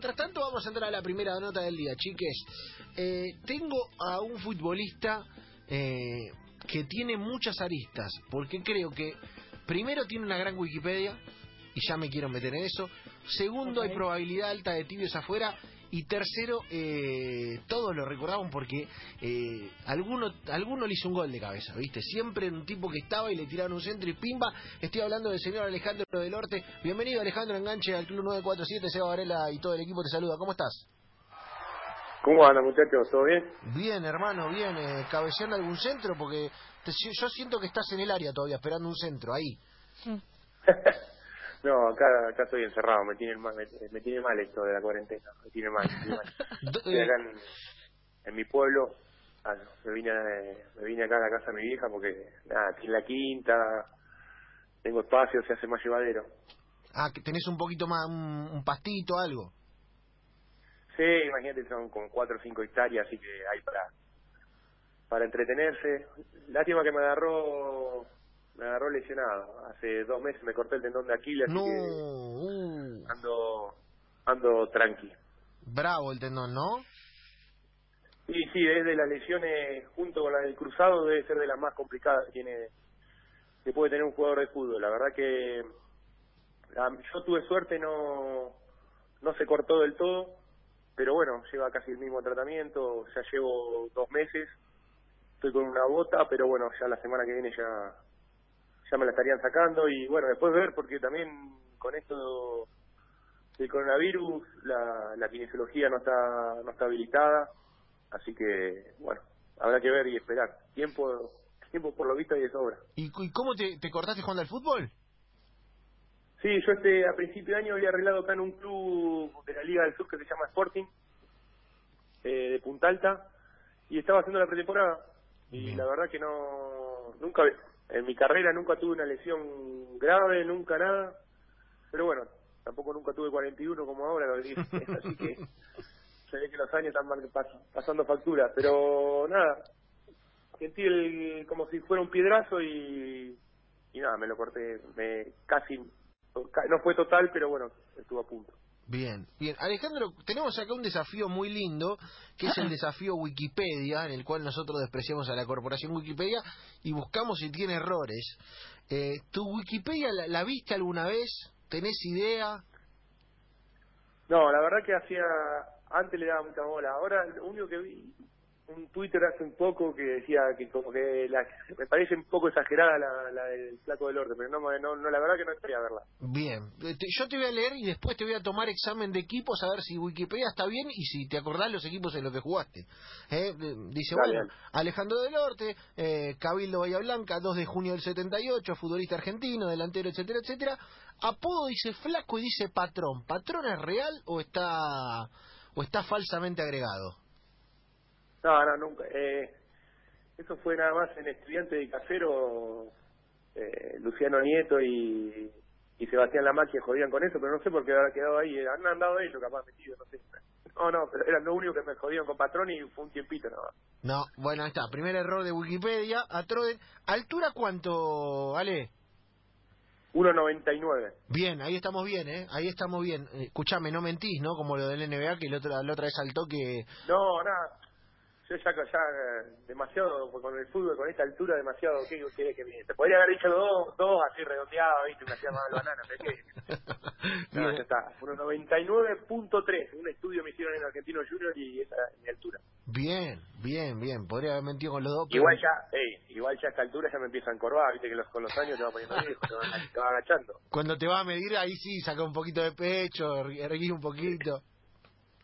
Mientras tanto, vamos a entrar a la primera nota del día, chiques. Eh, tengo a un futbolista eh, que tiene muchas aristas, porque creo que primero tiene una gran Wikipedia, y ya me quiero meter en eso. Segundo, hay probabilidad alta de tibios afuera. Y tercero, eh, todos lo recordaban porque eh, alguno, alguno le hizo un gol de cabeza, ¿viste? Siempre un tipo que estaba y le tiraron un centro y pimba. Estoy hablando del señor Alejandro del Orte. Bienvenido, Alejandro Enganche, al Club 947. Seba Varela y todo el equipo te saluda. ¿Cómo estás? ¿Cómo andan, muchachos? ¿Todo bien? Bien, hermano, bien. Eh, cabeceando algún centro porque te- yo siento que estás en el área todavía, esperando un centro, ahí. no, acá, acá estoy encerrado, me tiene, mal, me, me tiene mal esto de la cuarentena, me tiene mal. Me tiene mal. Do- Estoy eh, acá en, en mi pueblo, ah, me, vine, a- me vine acá a la casa de mi vieja porque, nada, tiene la quinta, tengo espacio, se hace más llevadero. ah, que tenés un poquito más, un, un pastito, algo. Sí, imagínate, son como cuatro o cinco hectáreas, así que hay para para entretenerse. Lástima que me agarró me agarró lesionado. Hace dos meses me corté el tendón de Aquiles, así No, que uh, ando ando tranqui. bravo el tendón, ¿no? Sí, sí, es de las lesiones junto con la del cruzado debe ser de las más complicadas que tiene que puede tener un jugador de fútbol. La verdad que la- yo tuve suerte, no no se cortó del todo, pero bueno, lleva casi el mismo tratamiento, ya llevo dos meses, estoy con una bota, pero bueno, ya la semana que viene ya ya me la estarían sacando y bueno, después ver porque también con esto del coronavirus la, la kinesiología no está no está habilitada, así que bueno, habrá que ver y esperar. Tiempo tiempo por lo visto y de sobra. ¿Y, y cómo te, te cortaste jugando al fútbol? Sí, yo este a principio de año había arreglado acá en un club de la Liga del Sur que se llama Sporting, eh, de Punta Alta, y estaba haciendo la pretemporada. Y Bien. la verdad que no, nunca, en mi carrera nunca tuve una lesión grave, nunca nada, pero bueno, tampoco nunca tuve 41 como ahora, lo dije, así que se ve que los años están pasando factura, pero nada, sentí el, como si fuera un piedrazo y, y nada, me lo corté, me casi, no fue total, pero bueno, estuvo a punto. Bien, bien. Alejandro, tenemos acá un desafío muy lindo, que es el desafío Wikipedia, en el cual nosotros despreciamos a la corporación Wikipedia y buscamos si tiene errores. Eh, ¿Tu Wikipedia la, la viste alguna vez? ¿Tenés idea? No, la verdad que hacía, antes le daba mucha bola, ahora lo único que vi, un Twitter hace un poco que decía que como que la, me parece un poco exagerada la, la del flaco del orden, pero no, no, no, la verdad que no estaría a verla. Bien, Eh, te- yo te voy a leer y después te voy a tomar examen de equipos a ver si Wikipedia está bien y si te acordás los equipos en los que jugaste. Eh, dice, Dale, bueno. Alejandro del Norte, eh, Cabildo Bahía Blanca, 2 de junio del 78, futbolista argentino, delantero, etcétera, etcétera. Apodo dice flaco y dice patrón. ¿Patrón es real o está o está falsamente agregado? No, no, nunca. Eh, eso fue nada más en Estudiante de Casero, eh, Luciano Nieto y, y Sebastián Lamaquia jodían con eso, pero no sé por qué habrá quedado ahí. Han andado ellos capaz metidos, no sé. No, no, pero eran lo único que me jodían con Patrón y fue un tiempito nada más. No, bueno, ahí está. Primer error de Wikipedia. Atroden. ¿Altura cuánto, Ale? 1.99. Bien, ahí estamos bien, ¿eh? Ahí estamos bien. Eh, escuchame, no mentís, ¿no? Como lo del NBA, que el otro, la otra vez saltó que... No, nada. Yo ya, ya demasiado, con el fútbol, con esta altura, demasiado. ¿Qué querés que me Te podría haber dicho dos, dos así redondeados, ¿viste? Me hacía mal banana, ¿de qué? No, ya está. 1.99.3. Un estudio me hicieron en Argentino Junior y esa es mi altura. bien, bien, bien. Podría haber mentido con los dos. pero- Igual ya, ey, igual ya a esta altura ya me empieza a encorvar, viste que los, con los años te va poniendo viejo, te va, te va agachando. Cuando te va a medir, ahí sí, saca un poquito de pecho, er- erguís un poquito.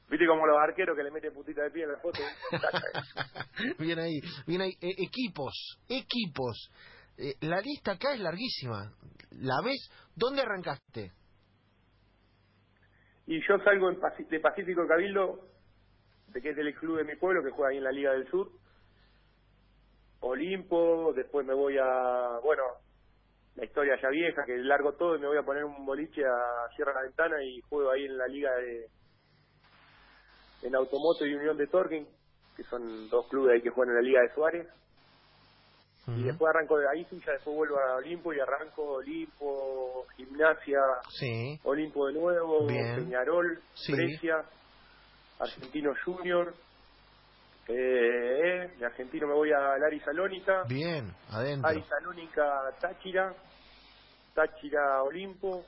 Viste como los arqueros que le meten putita de pie en la foto. bien ahí, bien ahí. Eh, equipos, equipos. Eh, la lista acá es larguísima. ¿La ves? ¿Dónde arrancaste? y yo salgo en Paci- de Pacífico Cabildo, de que es el club de mi pueblo, que juega ahí en la Liga del Sur. Olimpo, después me voy a, bueno, la historia ya vieja, que largo todo y me voy a poner un boliche a Sierra la Ventana y juego ahí en la Liga de, en Automoto y Unión de Torquín, que son dos clubes ahí que juegan en la Liga de Suárez. Y después arranco de ahí, ya después vuelvo a Olimpo y arranco Olimpo, Gimnasia, Sí. Olimpo de nuevo, Bien. Peñarol, Sí. Brescia, Argentino Junior. Eh, de Argentino me voy a Lari Salónica, Bien, adentro. Ari Salónica Táchira, Táchira Olimpo,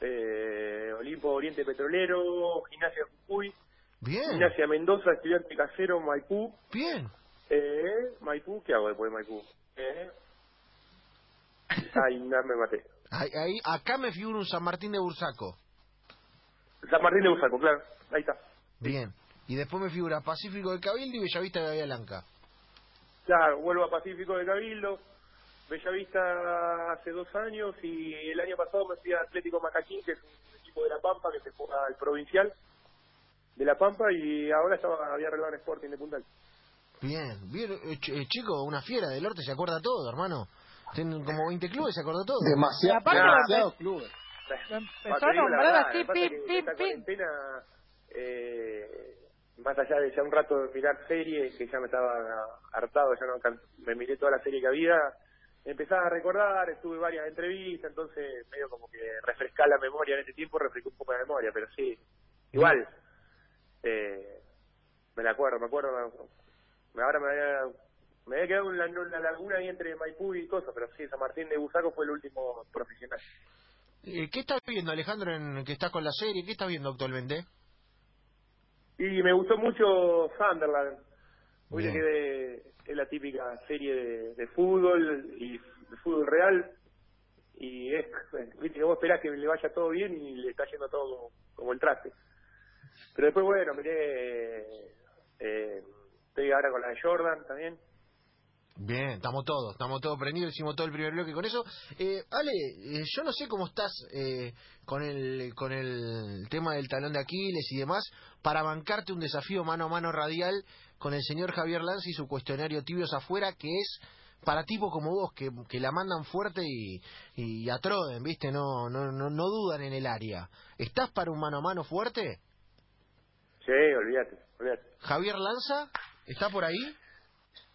eh, Olimpo Oriente Petrolero, Gimnasia Jujuy, Bien, Gimnasia Mendoza, Estudiante Casero, Maipú, bien. eh, Maipú, ¿qué hago después de Maipú? Eh, ay, no me maté. Ahí, ahí- acá me figura un San Martín de Bursaco. San Martín de Bursaco, claro, ahí está. Bien. Y después me figura Pacífico de Cabildo y Bellavista de Bahía Blanca. Claro, vuelvo a Pacífico de Cabildo, Bellavista hace dos años y el año pasado me fui a Atlético Macaquín, que es un equipo de La Pampa que se juega al provincial de La Pampa y ahora estaba había arreglado en Sporting de Puntal. Bien, bien. eh, ch- eh, chico, una fiera del norte se acuerda todo, hermano. Tienen como 20 clubes, se acuerda todo. Demasiado, Aparte, demasiados clubes. Lo Ah, empezó a nombrar así, pim, pim, pim. cuarentena, eh, más allá de ya un rato de mirar series, que ya me estaba hartado, ya no me miré toda la serie que había, empezaba a recordar, estuve varias entrevistas, entonces medio como que refrescar la memoria en ese tiempo, refrescó un poco la memoria, pero sí, igual, eh, me la acuerdo, me acuerdo, ahora me había, me había quedado una, una laguna ahí entre Maipú y cosas, pero sí, San Martín de Busaco fue el último profesional. Eh, ¿Qué estás viendo, Alejandro, en que estás con la serie? ¿Qué estás viendo actualmente? Y me gustó mucho Sunderland. Hoy le quedé, es la típica serie de, de fútbol y de fútbol real. Y es, viste que vos esperás que le vaya todo bien y le está yendo todo como, como el traste. Pero después, bueno, miré, eh, estoy ahora con la de Jordan también. Bien, estamos todos, estamos todos prendidos, hicimos todo el primer bloque con eso. Eh, Ale, eh, yo no sé cómo estás eh, con el con el tema del talón de Aquiles y demás para bancarte un desafío mano a mano radial con el señor Javier Lanz y su cuestionario Tibios afuera, que es para tipos como vos, que, que la mandan fuerte y, y atroden, ¿viste? No, no, no, no dudan en el área. ¿Estás para un mano a mano fuerte? Sí, olvídate, olvídate. ¿Javier Lanza? ¿Está por ahí?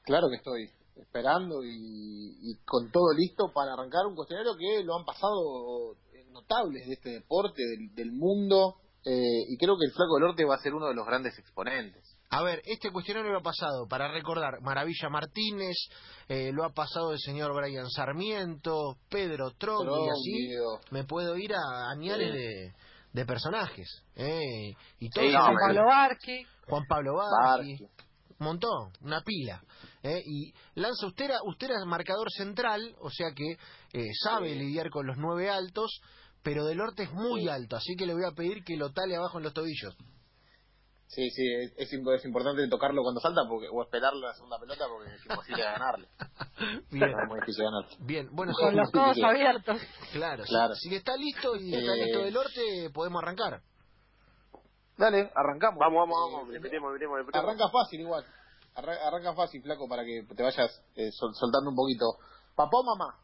Claro que estoy esperando y, y con todo listo para arrancar un cuestionario que lo han pasado notables de este deporte, del, del mundo, eh, y creo que el Flaco del Norte va a ser uno de los grandes exponentes. A ver, este cuestionario lo ha pasado, para recordar, Maravilla Martínez, eh, lo ha pasado el señor Brian Sarmiento, Pedro Tronco, y así me puedo ir a añales de, de personajes. Eh, y todo Sí, eso- no, Juan Pablo Barqui. Juan Pablo Barqui, Barqui. un montón, una pila. ¿eh? Y Lanza, usted era, usted era marcador central, o sea que eh, sabe Sí. lidiar con los nueve altos, pero del norte es muy Sí. alto, así que le voy a pedir que lo tale abajo en los tobillos. Sí, sí, es, es imp- es importante tocarlo cuando salta porque, o esperar la segunda pelota porque es imposible ganarle. Bien, Es muy difícil ganar. bien, bueno, Con los codos abiertos. Claro, Claro. Si, si está listo y está Eh, listo del norte, podemos arrancar. Dale, arrancamos. Vamos, vamos, Eh, vamos, metemos. Arranca fácil igual. Arra- Arranca fácil, flaco, para que te vayas eh, sol- soltando un poquito. ¿Papá o mamá?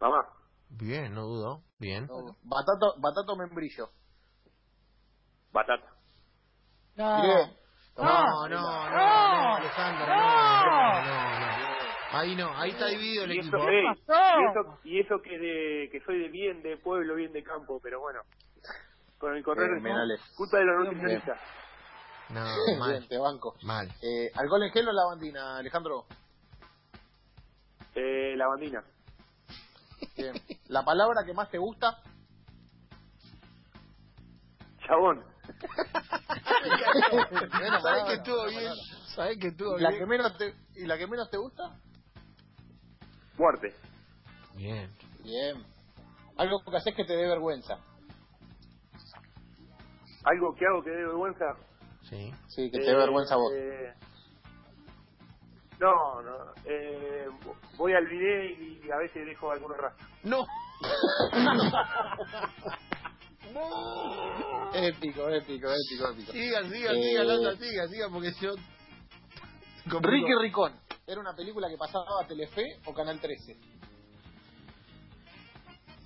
Mamá, Bien, no dudo. Bien. No. Batato, batato o membrillo. Batata. No. No, no, no, no, no, Alejandro, no, no, no. Ahí no, ahí está dividido el Y equipo. eso, ey, pasó? y eso, y eso que de que soy de bien de pueblo, bien de campo, pero bueno, con el correr es Ale. culpa de los nutricionistas. No, Bien, mal, te banco. mal. Eh, ¿Alcohol en gel o lavandina, Alejandro? Eh, la bandina, Bien. ¿La palabra que más te gusta? chabón, ¿Sabes que estuvo bien? palabra. ¿Sabes que estuvo ¿Y la que menos te, ¿Y la que menos te gusta? muerte, Bien. Bien. Algo que haces que te dé vergüenza. algo que hago que dé vergüenza. Sí. Sí, que te dé vergüenza a vos. Eh, no, no, eh, voy al video y a veces dejo algunos rastros. No. Épico, épico, épico, épico. Siga, siga, Eh, siga, Lanza, siga, siga, porque yo... Ricky Ricón. ¿Era una película que pasaba a Telefe o Canal 13?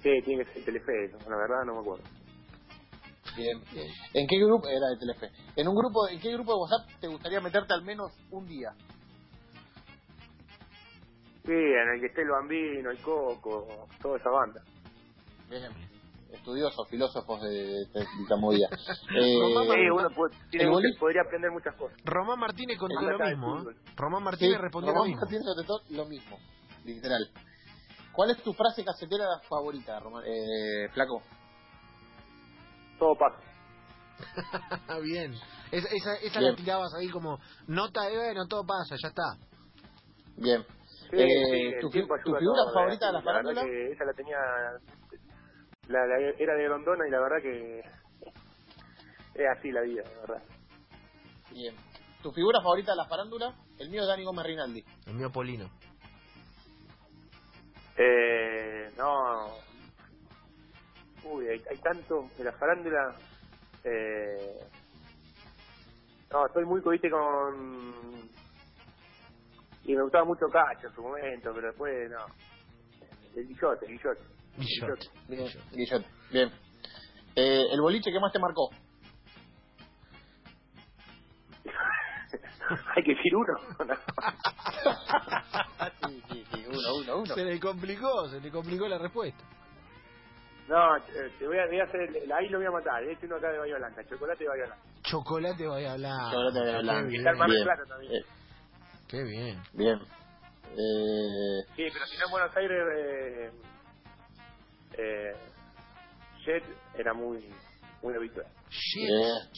Sí, tiene que ser Telefe, la verdad no me acuerdo. Bien. ¿En qué grupo? Era de Telefe. ¿En un grupo, en qué grupo de WhatsApp te gustaría meterte al menos un día? Sí, en el que esté el Bambino, el Coco, toda esa banda. Bien. Estudiosos, filósofos de, de, de Tamovida. Román Sí, Eh, uno puede- tiene el podría aprender muchas cosas. Román Martínez contó lo la mismo. ¿eh? Román Martínez respondió lo Román mismo. Martínez contestó lo mismo, literal. ¿Cuál es tu frase casetera favorita, Román? Eh, Flaco? Todo pasa. Bien. Esa, esa, esa Bien. la tirabas ahí como nota de bueno, todo pasa, ya está. Bien. Sí, Eh, sí, ¿tu, figura todo, favorita de la farándula? que esa la tenía. La, la- era de Rondona y la verdad que. Es así la vida, la verdad. Bien. ¿Tu figura favorita de la farándula? El mío es Dani Gómez Rinaldi. El mío Polino. Eh, no. Uy, hay, hay tanto de la farándula. Eh, no, estoy muy viste con. Y me gustaba mucho Cacho en su momento, pero después no. El Guillote, el Guillote. Guillot. Bien. Guillot. Bien. Eh, ¿El boliche que más te marcó? hay que decir uno. sí, sí, sí. Uno, uno, uno. Se le complicó, se le complicó la respuesta. no, eh, te voy a, voy a hacer. el- Ahí lo voy a matar. Este uno acá de Bahía Blanca, chocolate de Bahía Blanca. Chocolate voy a hablar. Chocolate de Bahía Blanca. Qué Está el bien. Mar del Bien. Plata también. Eh, Qué bien. bien. Eh, Sí, pero si no en Buenos Aires, eh, eh, Jet era muy, muy habitual. Jet,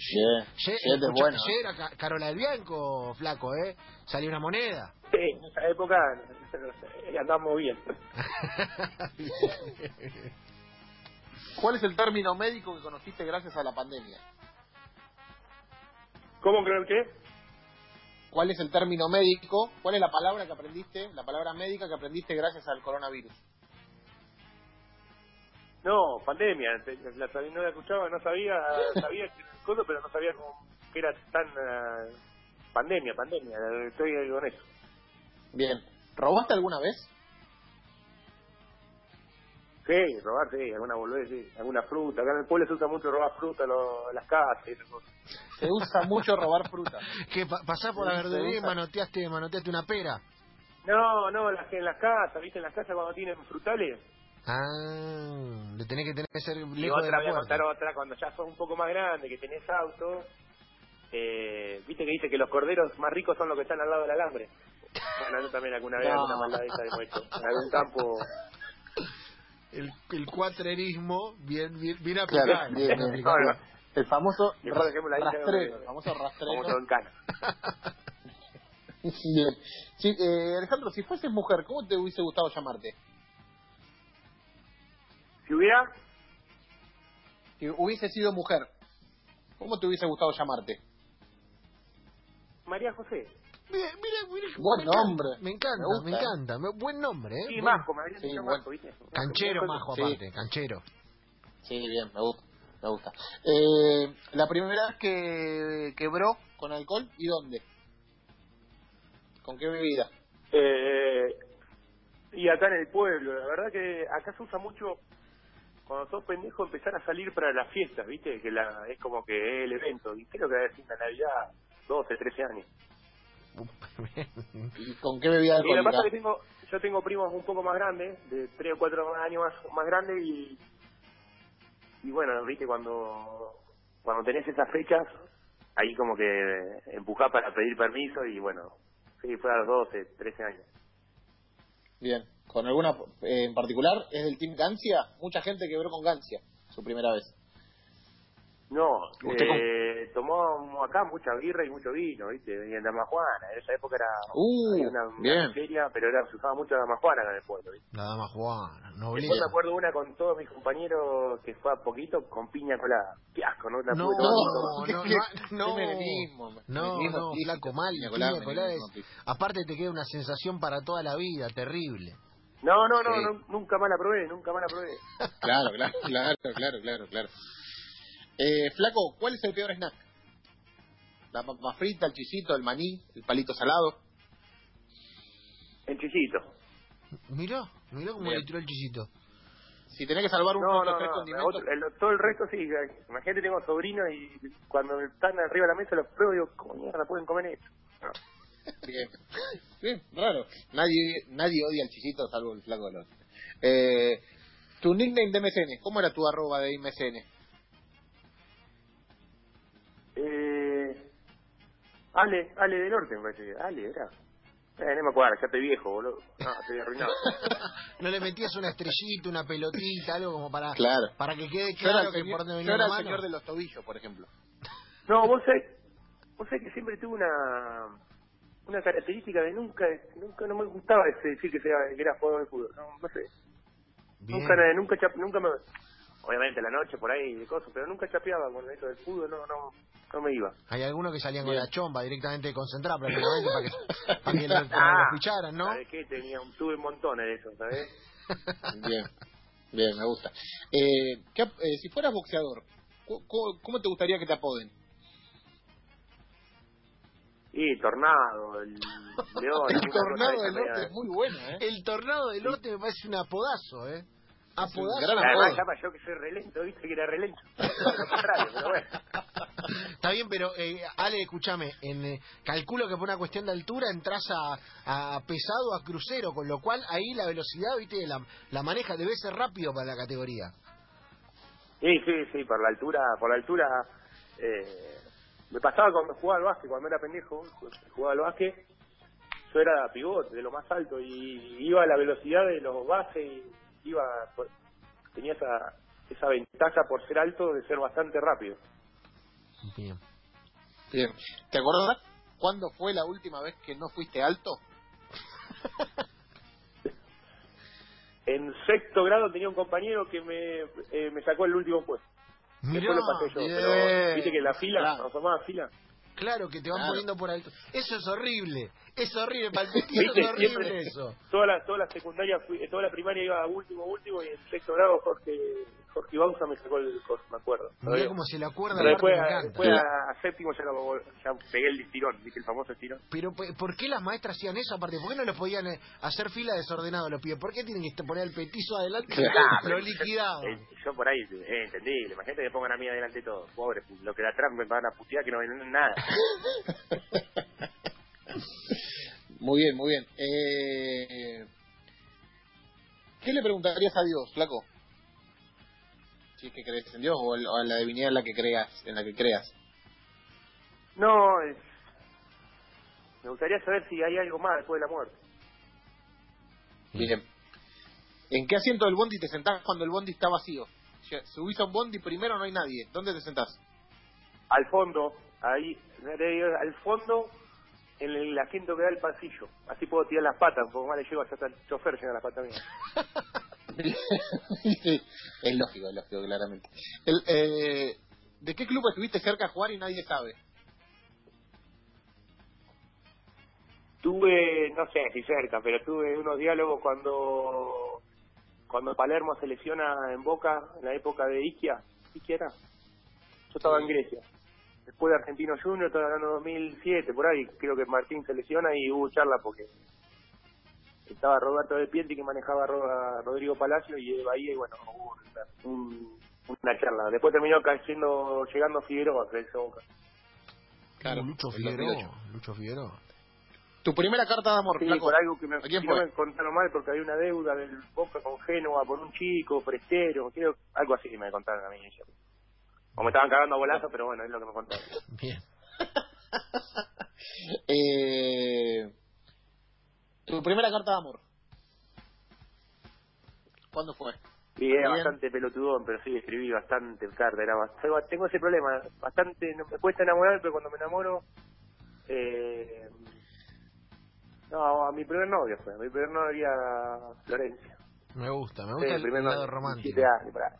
Jet es bueno. Jet era Ca- Carola del Bianco, flaco, ¿eh? Salió una moneda. Sí, en esa época andamos bien. ¿Cuál es el término médico que conociste gracias a la pandemia? ¿Cómo creo que? ¿Cuál es el término médico? ¿Cuál es la palabra que aprendiste, la palabra médica que aprendiste gracias al coronavirus? No, pandemia. te- La, la- no la escuchaba, no sabía, sabía que cosa, pero no sabía cómo, que era tan eh, pandemia, pandemia. Estoy con eso. Bien. ¿Robaste alguna vez? Sí, robar, sí, alguna boludez, sí, alguna fruta. Acá en el pueblo se usa mucho robar fruta, lo- las casas y esas cosas. Se usa mucho robar fruta. que pa- pasás por la verdulería y manoteaste, manoteaste una pera. No, no, las que en las casas, ¿viste? En las casas cuando tienen frutales. Ah, le tenés que tener que ser Y lejos de otra, la voy a contar otra, cuando ya sos un poco más grande, que tenés auto, eh, viste que dice que los corderos más ricos son los que están al lado del alambre. Bueno, yo también alguna vez No. alguna maldad de hecho. En algún campo, El, el cuatrerismo bien, bien, bien Claro, aplicado. bien, bien bien. No, no. El famoso rastrero. El famoso rastrero. todo en cana. Bien. Sí, eh, Alejandro, si fueses mujer, ¿cómo te hubiese gustado llamarte? Si hubiera, Si hubiese sido mujer, ¿cómo te hubiese gustado llamarte? María José. Mira, mira, mira, Buen me encanta, nombre. Me encanta, Me gusta, me, encanta. Me- buen nombre, ¿eh? Sí, Buen- Majo, me Sí. Majo, ¿viste? Canchero, Majo. majo, Sí. aparte, canchero. Sí, bien, me gusta. Me gusta. Eh, la primera vez que quebró con alcohol, ¿y dónde? ¿Con qué bebida? Eh, y acá en el pueblo, la verdad que acá se usa mucho cuando sos pendejo empezar a salir para las fiestas, ¿viste? Que la, es como que es el evento. Y creo que debe ser la Navidad 12, 13 años. ¿Y con qué bebida Y lo que alcohólica? pasa es que tengo, yo tengo primos un poco más grandes, de 3 o 4 años más, más grandes y, y bueno, ¿viste? Cuando, cuando tenés esas fechas, ahí como que empujás para pedir permiso y bueno, sí, fue a los 12, 13 años. Bien. ¿Con alguna eh, en particular? ¿Es del Team Gancia? Mucha gente quebró con Gancia, su primera vez. No, ¿Usted eh, tomó acá mucha birra y mucho vino, ¿viste? Y en Damajuana, en esa época era Uh, una, feria, pero era, se usaba mucho Damajuana acá en el pueblo, ¿viste? La dama Juana, Después nobleza. me acuerdo una con todos mis compañeros que fue a poquito con piña colada. Qué asco, ¿no? La No, pude no, no, no, menemismo, no, menemismo no, flaco, mal, Piña colada, aparte te queda una sensación para toda la vida, terrible. No, no, no, Sí. no, nunca más la probé, nunca más la probé. Claro, claro, claro, claro, claro, claro. Eh, Flaco, ¿cuál es el peor snack? La papa frita, el chisito, el maní, el palito salado. En chisito. Mirá, mirá cómo le tiró el chisito. Si tenés que salvar uno No, de no, los tres no. condimentos, otro- el- todo el resto sí. Imagínate, tengo sobrinos y cuando están arriba de la mesa los pruebo y digo, ¿cómo mierda pueden comer esto? No. Bien. Bien, raro. Nadie, nadie odia al chichito salvo el flaco de los. Eh, tu nickname de MCN, ¿cómo era tu arroba de MCN? Eh, Ale, Ale del Norte, me parece. Ale, era. Eh, no me acuerdo, ya estoy viejo, boludo. No, estoy arruinado. ¿No le metías una estrellita, una pelotita, algo como para, Claro. para que quede claro el que señor, por dónde venía era la el mano? señor de los tobillos, por ejemplo. No, vos sabés, vos sabés que siempre tuve una una característica de nunca, nunca no me gustaba ese decir que, sea, que era jugador de fútbol. No, no sé. Bien. Nunca, nunca, nunca me... Obviamente la noche por ahí de cosas, pero nunca chapeaba con eso del fútbol, no, no, no me iba. Hay algunos que salían con la chomba directamente concentrada prácticamente para que, para que lo, para que lo Ah, escucharan, ¿no? ¿Sabes qué? Tenía, un- tuve montones de eso, ¿sabes? Bien, bien, me gusta. Eh, ¿qué eh, si fueras boxeador, ¿cómo te gustaría que te apoden? Y Tornado, el León... el tornado del norte media- es muy bueno, ¿eh? El tornado del norte me parece un apodazo, ¿eh? Apodazo. gran Además, apodo. yo que soy relento, viste que era relento. Lo contrario, pero bueno. Está bien, pero eh, Ale, escúchame, en, eh, calculo que por una cuestión de altura entras a, a pesado, a crucero, con lo cual ahí la velocidad, viste, la, la maneja, debe ser rápido para la categoría. Sí, sí, sí, por la altura, por la altura, eh, me pasaba cuando jugaba al básquet, cuando era pendejo, jugaba al básquet, yo era pivote, de lo más alto, y iba a la velocidad de los bases, y iba, por- tenía esa, esa ventaja por ser alto de ser bastante rápido. Bien. Bien. ¿Te acuerdas cuándo fue la última vez que no fuiste alto? En sexto grado tenía un compañero que me, eh, me sacó el último puesto. Mirá, Después lo pasé yo, bien. pero viste que la fila, Claro. nos formaba fila. claro que te van Claro. poniendo por alto. Eso es horrible, es horrible, para el es horrible siempre- eso. Toda la, toda la secundaria, fui, toda la primaria iba a último, último, y en sexto grado Jorge, Jorge Bausa me sacó el coso, me acuerdo. Mirá cómo se le acuerda, Pero aparte después, me a, después a, a séptimo ya, lo- ya pegué el tirón, viste el famoso tirón. Pero pe- ¿por qué las maestras hacían eso aparte? ¿Por qué no les podían eh, hacer fila desordenado los pibes? ¿Por qué tienen que poner el petizo adelante? Ah, lo liquidaban. eh, Yo por ahí, eh, entendible. Imagínate que pongan a mí adelante todo. Pobre, lo que de atrás me van a putear que no ven nada. Muy bien, muy bien. Eh, ¿Qué le preguntarías a Dios, flaco? Si es que crees en Dios o, en la divinidad en la que creas, en la que creas. No, es... me gustaría saber si hay algo más después de la muerte. Bien. ¿En qué asiento del bondi te sentás cuando el bondi está vacío? Si subís a un bondi primero no hay nadie. ¿Dónde te sentás? Al fondo, ahí, al fondo, en el asiento que da el pasillo. Así puedo tirar las patas, un poco más le llego hasta el chofer llega las patas mías. Es lógico, es lógico, claramente. El, eh, ¿De qué club estuviste cerca a jugar y nadie sabe? Tuve, no sé si cerca, pero tuve unos diálogos cuando cuando Palermo se lesiona en Boca, en la época de Iquia. ¿Iquia era? Yo estaba en Grecia. Después de Argentino Junior, estaba hablando 2007, por ahí, creo que Martín se lesiona y hubo charla porque estaba Roberto de Pienti que manejaba a Ro- a Rodrigo Palacio y de Bahía y bueno, hubo una, un- una charla. Después terminó cayendo, llegando Figueroa, que es Boca. Claro, Lucho Figueroa. 2008. Lucho Figueroa. Tu primera carta de amor, Sí, flaco. por algo que me, me contaron mal porque había una deuda del Boca con Génova por un chico, prestero, creo, algo así me contaron a mí. O me estaban cagando a bolazos, pero bueno, es lo que me contaron. Bien. Eh, tu primera carta de amor. ¿Cuándo fue? Era Bien. bastante pelotudón, pero sí, escribí bastante carta. Era bastante, tengo ese problema, bastante, no me cuesta enamorar, pero cuando me enamoro... Eh, no, a mi primer novio fue, a mi primer novia Florencia. Me gusta, me Sí, gusta el, primer lado novio, romántico. 17 años, por ahí.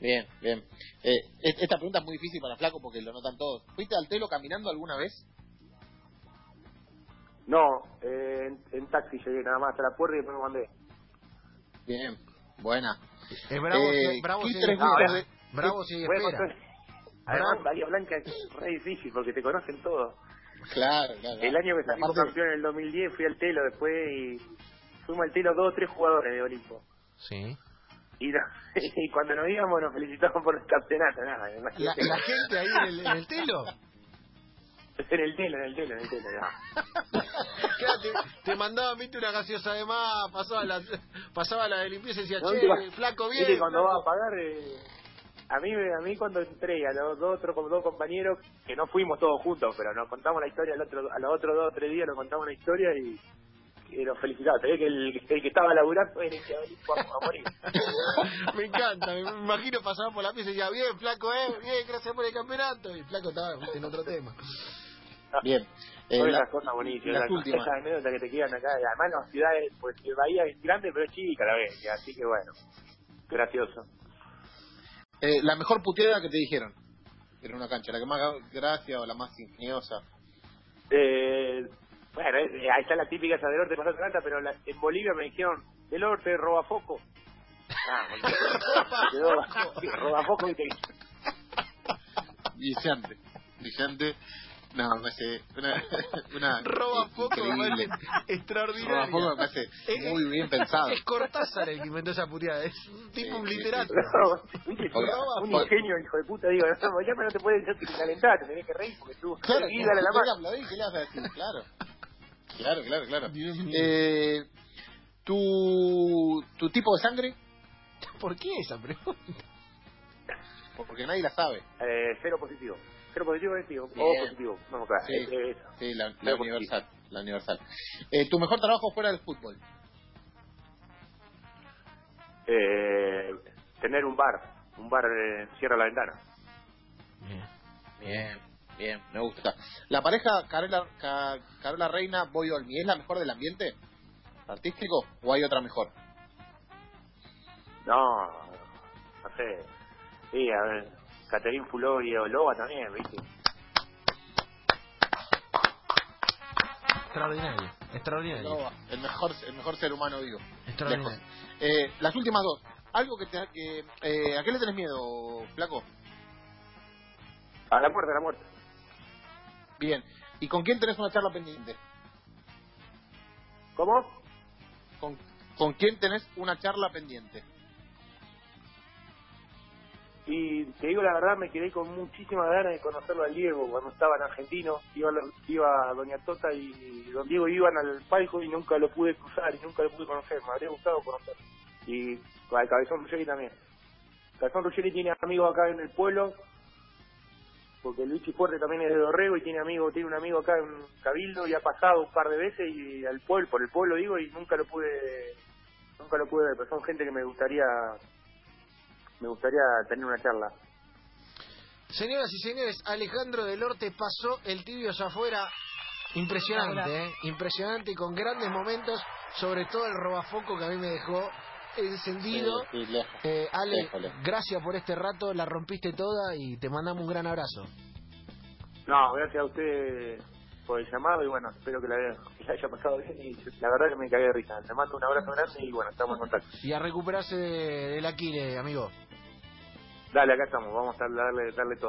Bien, bien. Eh, es- esta pregunta es muy difícil para Flaco porque lo notan todos. ¿Fuiste al telo caminando alguna vez? No, eh, en, en taxi llegué nada más hasta la puerta y después me mandé. Bien, buena. Es bravo, Eh, si- bravo ¿qué si tres espera. gustos de- Bravo espera. Además, Bahía Blanca es re difícil porque te conocen todos. Claro, claro. El año que salimos aparte- campeón en el 2010 fui al Telo después y fuimos al Telo dos o tres jugadores de Olimpo. Sí. Y, no- y cuando nos íbamos nos felicitaban por el campeonato. Nada, La, gente ahí en el, en el telo. En el tele, en el tele, en el tele. te, te mandaban, viste, una gaseosa de más, pasaba la, pasaba la de limpieza y decía, No, che, va- flaco, Viste, bien. cuando flaco". va a pagar, eh, a mí a mí cuando entré a los dos, otros, dos compañeros, que no fuimos todos juntos, pero nos contamos la historia, al otro, a los otros dos o tres días nos contamos la historia y, nos felicitaba. Se que el, el que estaba laburando era el que iba a morir. me encanta, me imagino pasaba por la pieza y decía, bien, flaco, eh, bien, gracias por el campeonato. Y flaco estaba en otro tema. Bien. Eh, Son la- esas cosas buenísimas, las últimas. esas anécdotas que te quedan acá. Además la ciudad, es, pues Bahía es grande pero es chica a la vez, así que bueno, gracioso. eh, la mejor puteada que te dijeron en una cancha, la que más gracia o la más ingeniosa. Eh, bueno, eh, ahí está la típica esa del norte pasar trata, pero la- en Bolivia me dijeron, del norte roba foco. Ah, roba foco y te... Brillante. Brillante. No, me parece una, una Roba poco, me increíble. parece extraordinario. Roba poco me parece muy bien pensado. Es Cortázar el que inventó esa puteada, es un tipo, Sí, un sí, literato. Un ingenio, hijo de puta, digo, no, ya me no te puedes decir que calentar, te tenés que reír porque tú Claro, y dale la ¿qué le mano. ¿Qué le vas a decir? Claro. Claro, claro, claro. Dios mío. Eh, ¿tu, ¿Tu tipo de sangre? ¿Por qué esa pregunta? Porque nadie la sabe. Eh, cero positivo. Cero positivo es tío, o positivo. No, claro, Sí. es-. Sí, la, la universal. La universal. Eh, ¿Tu mejor trabajo fuera del fútbol? Eh, tener un bar, un bar eh, cierra la ventana. Bien. Bien, bien, me gusta. ¿La pareja Carola, Ca- Carola Reina Boy Olmi es la mejor del ambiente artístico o hay otra mejor? No, no sé. Sí, a ver, Caterín Fuló y Loba también, ¿viste? Extraordinario, extraordinario. No, el mejor, el mejor ser humano vivo. extraordinario. Eh, las últimas dos. Algo que te, que, eh, ¿A qué le tenés miedo, flaco? A la muerte, a la muerte. Bien. ¿Y con quién tenés una charla pendiente? ¿Cómo? ¿Con, con quién tenés una charla pendiente? Y te digo la verdad, me quedé con muchísimas ganas de conocerlo al Diego cuando estaba en Argentino. Iba, iba Doña Tota y Don Diego iban al palco y nunca lo pude cruzar y nunca lo pude conocer. Me habría gustado conocerlo. Y al Cabezón Ruggeri también. Cabezón Ruggeri tiene amigos acá en el pueblo, porque Luigi Fuerte también es de Dorrego y tiene amigo, tiene un amigo acá en Cabildo y ha pasado un par de veces y al pueblo, por el pueblo digo, y nunca lo pude, nunca lo pude ver, pero son gente que me gustaría, me gustaría tener una charla. Señoras y señores, Alejandro del Orte pasó el tibio allá afuera. Impresionante, ¿eh? Impresionante y con grandes momentos, sobre todo el robafoco que a mí me dejó encendido. Sí, sí, lejos. Eh, Ale, Lejos, lejos. gracias por este rato, la rompiste toda y te mandamos un gran abrazo. No, gracias a usted por el llamado y bueno, espero que la, que la haya pasado bien y la verdad que me cagué de risa. Le mando un abrazo grande y bueno, estamos en contacto. Y a recuperarse de- del Aquile, amigo. Dale, acá estamos, vamos a darle, darle todo.